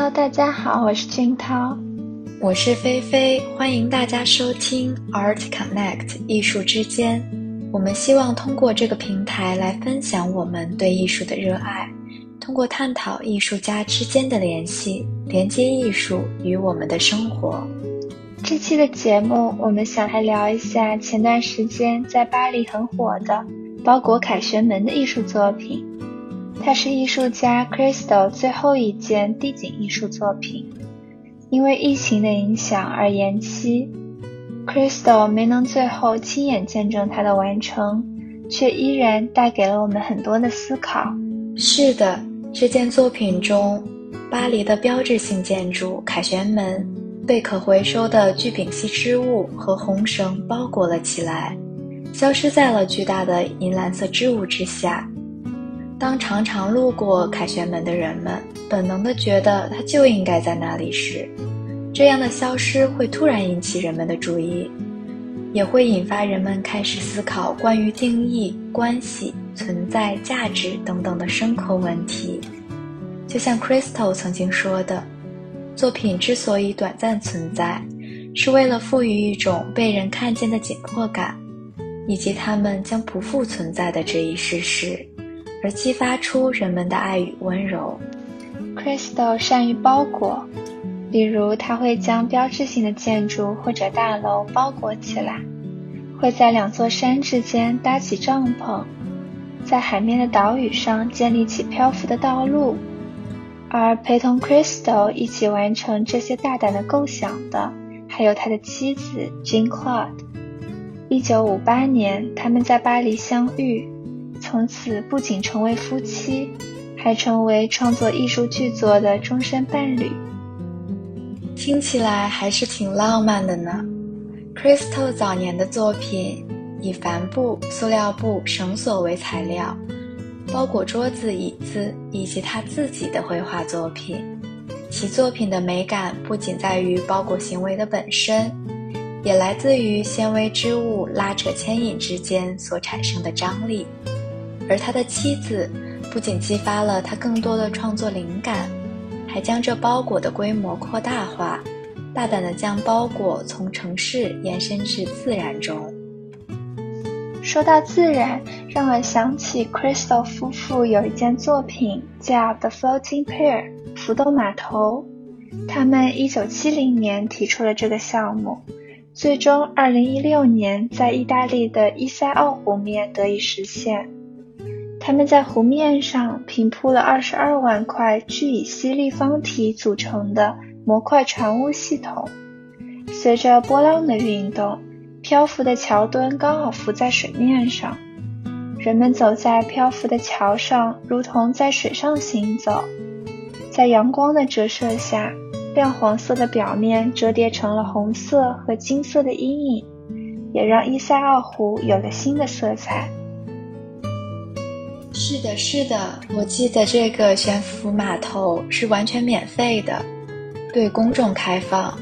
Hello，大家好，我是俊涛，我是菲菲，欢迎大家收听 Art Connect 艺术之间。我们希望通过这个平台来分享我们对艺术的热爱，通过探讨艺术家之间的联系，连接艺术与我们的生活。这期的节目，我们想来聊一下前段时间在巴黎很火的包裹凯旋门的艺术作品。它是艺术家 Crystal 最后一件地景艺术作品，因为疫情的影响而延期。Crystal 没能最后亲眼见证它的完成，却依然带给了我们很多的思考。是的，这件作品中，巴黎的标志性建筑凯旋门被可回收的聚丙烯织物和红绳包裹了起来，消失在了巨大的银蓝色织物之下。当常常路过凯旋门的人们本能地觉得它就应该在那里时，这样的消失会突然引起人们的注意，也会引发人们开始思考关于定义、关系、存在、价值等等的深刻问题。就像 Crystal 曾经说的，作品之所以短暂存在，是为了赋予一种被人看见的紧迫感，以及他们将不复存在的这一事实。而激发出人们的爱与温柔。Crystal 善于包裹，比如他会将标志性的建筑或者大楼包裹起来，会在两座山之间搭起帐篷，在海面的岛屿上建立起漂浮的道路。而陪同 Crystal 一起完成这些大胆的构想的，还有他的妻子 Jean Claude。一九五八年，他们在巴黎相遇。从此不仅成为夫妻，还成为创作艺术剧作的终身伴侣。听起来还是挺浪漫的呢。Crystal 早年的作品以帆布、塑料布、绳索为材料，包裹桌子、椅子以及他自己的绘画作品。其作品的美感不仅在于包裹行为的本身，也来自于纤维织物拉扯牵引之间所产生的张力。而他的妻子不仅激发了他更多的创作灵感，还将这包裹的规模扩大化，大胆地将包裹从城市延伸至自然中。说到自然，让我想起 Crystal 夫妇有一件作品叫《The Floating Pier》浮动码头。他们1970年提出了这个项目，最终2016年在意大利的伊塞奥湖面得以实现。他们在湖面上平铺了二十二万块聚乙烯立方体组成的模块船坞系统，随着波浪的运动，漂浮的桥墩刚好浮在水面上，人们走在漂浮的桥上，如同在水上行走。在阳光的折射下，亮黄色的表面折叠成了红色和金色的阴影，也让伊塞奥湖有了新的色彩。是的，是的，我记得这个悬浮码头是完全免费的，对公众开放。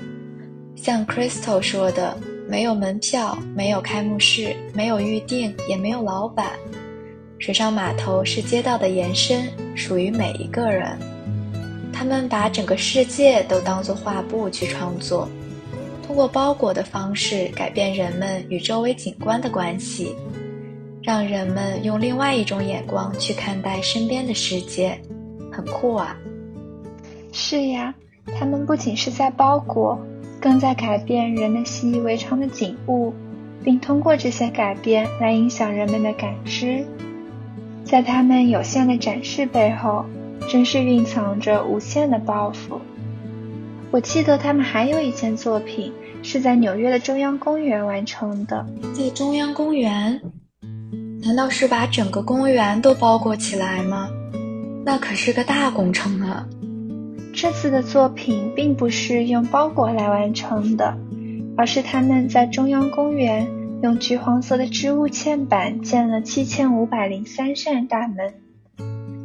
像 Crystal 说的，没有门票，没有开幕式，没有预定，也没有老板。水上码头是街道的延伸，属于每一个人。他们把整个世界都当作画布去创作，通过包裹的方式改变人们与周围景观的关系。让人们用另外一种眼光去看待身边的世界，很酷啊！是呀，他们不仅是在包裹，更在改变人们习以为常的景物，并通过这些改变来影响人们的感知。在他们有限的展示背后，真是蕴藏着无限的抱负。我记得他们还有一件作品是在纽约的中央公园完成的，在中央公园。难道是把整个公园都包裹起来吗？那可是个大工程啊！这次的作品并不是用包裹来完成的，而是他们在中央公园用橘黄色的织物嵌板建了七千五百零三扇大门，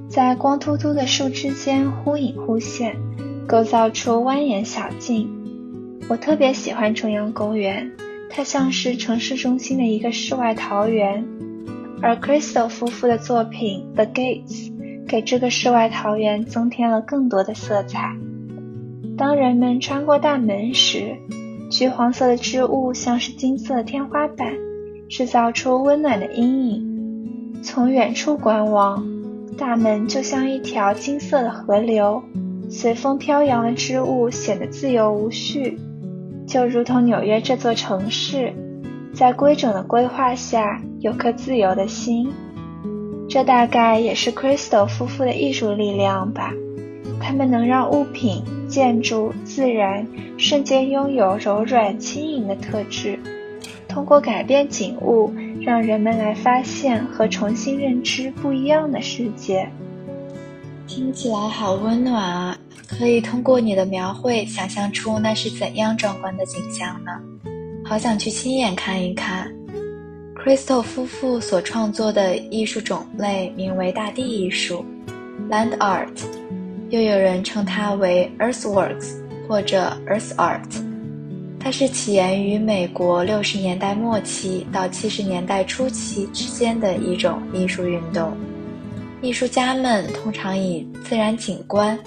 在光秃秃的树枝间忽隐忽现，构造出蜿蜒小径。我特别喜欢中央公园，它像是城市中心的一个世外桃源。而 Crystal 夫妇的作品《The Gates》给这个世外桃源增添了更多的色彩。当人们穿过大门时，橘黄色的织物像是金色的天花板，制造出温暖的阴影。从远处观望，大门就像一条金色的河流，随风飘扬的织物显得自由无序，就如同纽约这座城市，在规整的规划下有颗自由的心。这大概也是 Crystal 夫妇的艺术力量吧。他们能让物品、建筑、自然瞬间拥有柔软、轻盈的特质，通过改变景物，让人们来发现和重新认知不一样的世界。听起来好温暖啊！可以通过你的描绘想象出那是怎样壮观的景象呢？好想去亲眼看一看。Crystal 夫妇所创作的艺术种类名为大地艺术 （Land Art）。又有人称它为 Earthworks 或者 Earth Art，它是起源于美国六十年代末期到七十年代初期之间的一种艺术运动。艺术家们通常以自然景观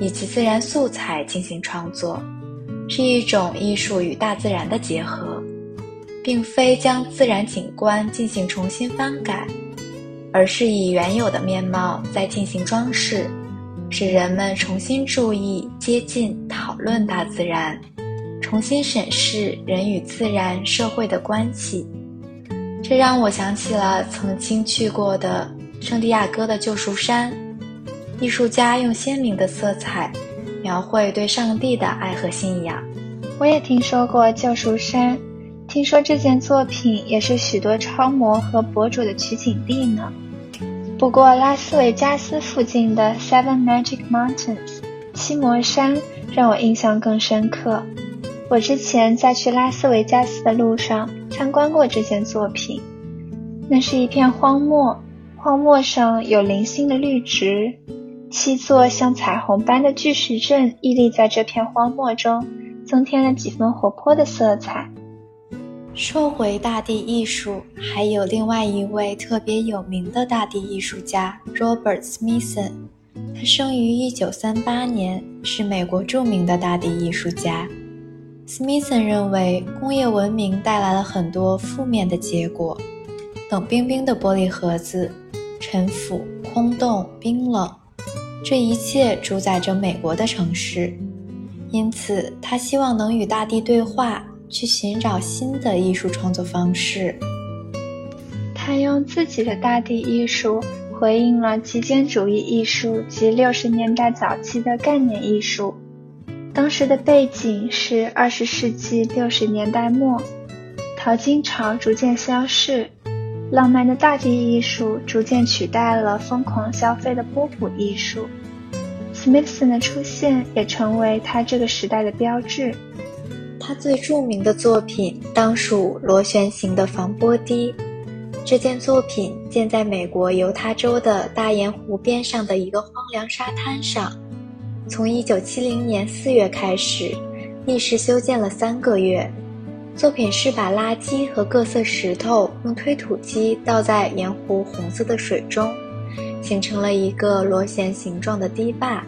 以及自然素材进行创作，是一种艺术与大自然的结合，并非将自然景观进行重新翻改，而是以原有的面貌再进行装饰。使人们重新注意、接近、讨论大自然，重新审视人与自然、社会的关系。这让我想起了曾经去过的圣地亚哥的救赎山。艺术家用鲜明的色彩描绘对上帝的爱和信仰。我也听说过救赎山，听说这件作品也是许多超模和博主的取景地呢。不过，拉斯维加斯附近的 Seven Magic Mountains 七魔山让我印象更深刻。我之前在去拉斯维加斯的路上参观过这件作品。那是一片荒漠，荒漠上有零星的绿植，七座像彩虹般的巨石阵屹立在这片荒漠中，增添了几分活泼的色彩。说回大地艺术，还有另外一位特别有名的大地艺术家 Robert Smithson。他生于1938年，是美国著名的大地艺术家。Smithson 认为，工业文明带来了很多负面的结果：冷冰冰的玻璃盒子、陈腐、空洞、冰冷，这一切主宰着美国的城市。因此，他希望能与大地对话。去寻找新的艺术创作方式。他用自己的大地艺术回应了极简主义艺术及六十年代早期的概念艺术。当时的背景是二十世纪六十年代末，淘金潮逐渐消逝，浪漫的大地艺术逐渐取代了疯狂消费的波普艺术。Smithson 的出现也成为他这个时代的标志。他最著名的作品当属螺旋形的防波堤。这件作品建在美国犹他州的大盐湖边上的一个荒凉沙滩上。从1970年4月开始，历时修建了三个月。作品是把垃圾和各色石头用推土机倒在盐湖红色的水中，形成了一个螺旋形状的堤坝。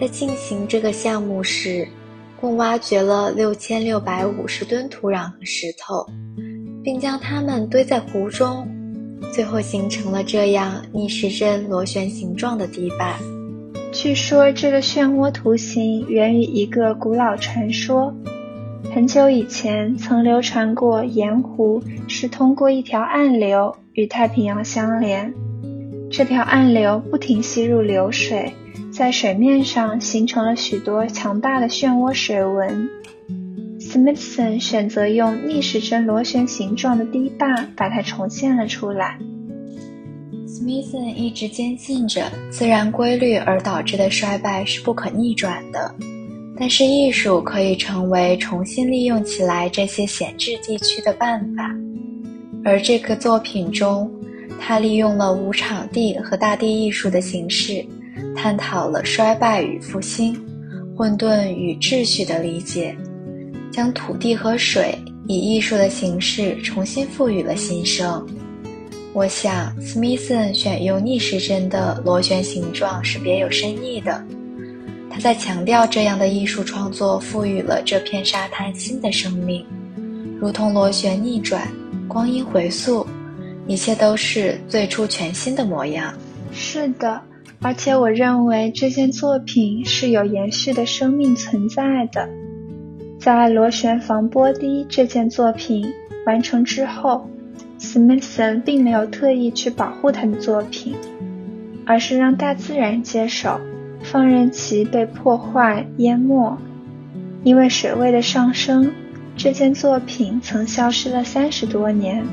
在进行这个项目时，共挖掘了六千六百五十吨土壤和石头，并将它们堆在湖中，最后形成了这样逆时针螺旋形状的堤坝。据说这个漩涡图形源于一个古老传说：很久以前，曾流传过盐湖是通过一条暗流与太平洋相连，这条暗流不停吸入流水。在水面上形成了许多强大的漩涡水纹。Smithson 选择用逆时针螺旋形状的堤坝把它重现了出来。Smithson 一直坚信着自然规律而导致的衰败是不可逆转的，但是艺术可以成为重新利用起来这些闲置地区的办法。而这个作品中，他利用了无场地和大地艺术的形式。探讨了衰败与复兴、混沌与秩序的理解，将土地和水以艺术的形式重新赋予了新生。我想，Smithson 选用逆时针的螺旋形状是别有深意的。他他在强调这样的艺术创作赋予了这片沙滩新的生命，如同螺旋逆转、光阴回溯，一切都是最初全新的模样。是的，而且我认为这件作品是有延续的生命存在的。在螺旋防波堤这件作品完成之后，Smithson 并没有特意去保护他的作品，而是让大自然接手。放任其被破坏淹没，因为水位的上升，这件作品曾消失了三十多年，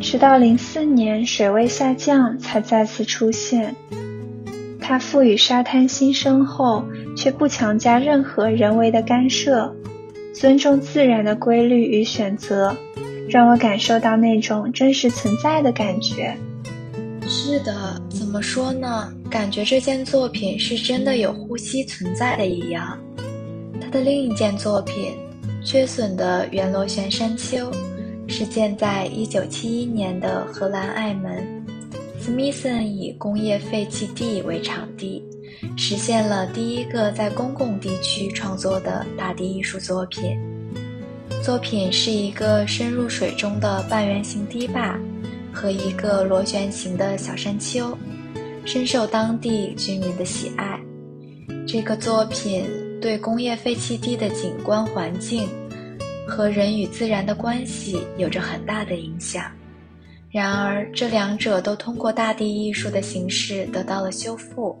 直到零四年水位下降才再次出现。它赋予沙滩新生后，却不强加任何人为的干涉，尊重自然的规律与选择，让我感受到那种真实存在的感觉。是的，怎么说呢？感觉这件作品是真的有呼吸存在的一样。他的另一件作品《缺损的圆螺旋山丘》是建在1971年的荷兰艾门。斯密森以工业废弃地为场地，实现了第一个在公共地区创作的大地艺术作品。作品是一个深入水中的半圆形堤坝。和一个螺旋形的小山丘，深受当地居民的喜爱。这个作品对工业废弃地的景观环境和人与自然的关系有着很大的影响。然而，这两者都通过大地艺术的形式得到了修复。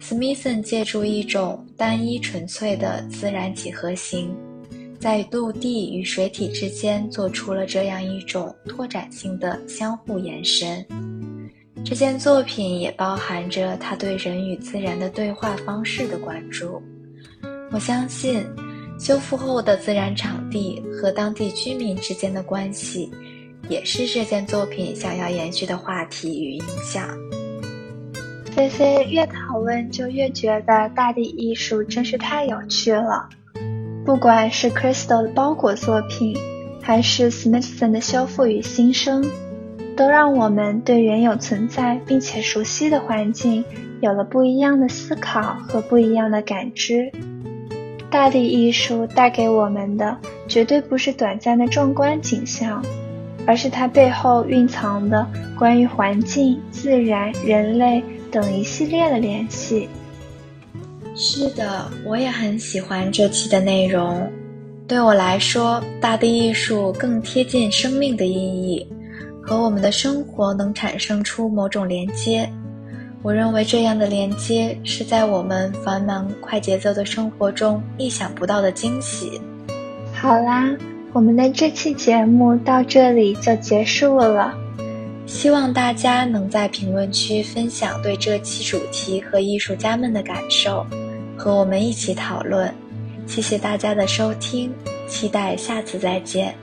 斯密森借助一种单一纯粹的自然几何形。在陆地与水体之间做出了这样一种拓展性的相互延伸。这件作品也包含着他对人与自然的对话方式的关注。我相信，修复后的自然场地和当地居民之间的关系，也是这件作品想要延续的话题与影响。菲菲越讨论，就越觉得大地艺术真是太有趣了。不管是 Crystal 的包裹作品，还是 Smithson 的修复与新生，都让我们对原有存在并且熟悉的环境有了不一样的思考和不一样的感知。大地艺术带给我们的绝对不是短暂的壮观景象，而是它背后蕴藏的关于环境、自然、人类等一系列的联系。是的，我也很喜欢这期的内容。对我来说，大地艺术更贴近生命的意义，和我们的生活能产生出某种连接。我认为这样的连接是在我们繁忙快节奏的生活中意想不到的惊喜。好啦，我们的这期节目到这里就结束了。希望大家能在评论区分享对这期主题和艺术家们的感受。和我们一起讨论，谢谢大家的收听，期待下次再见。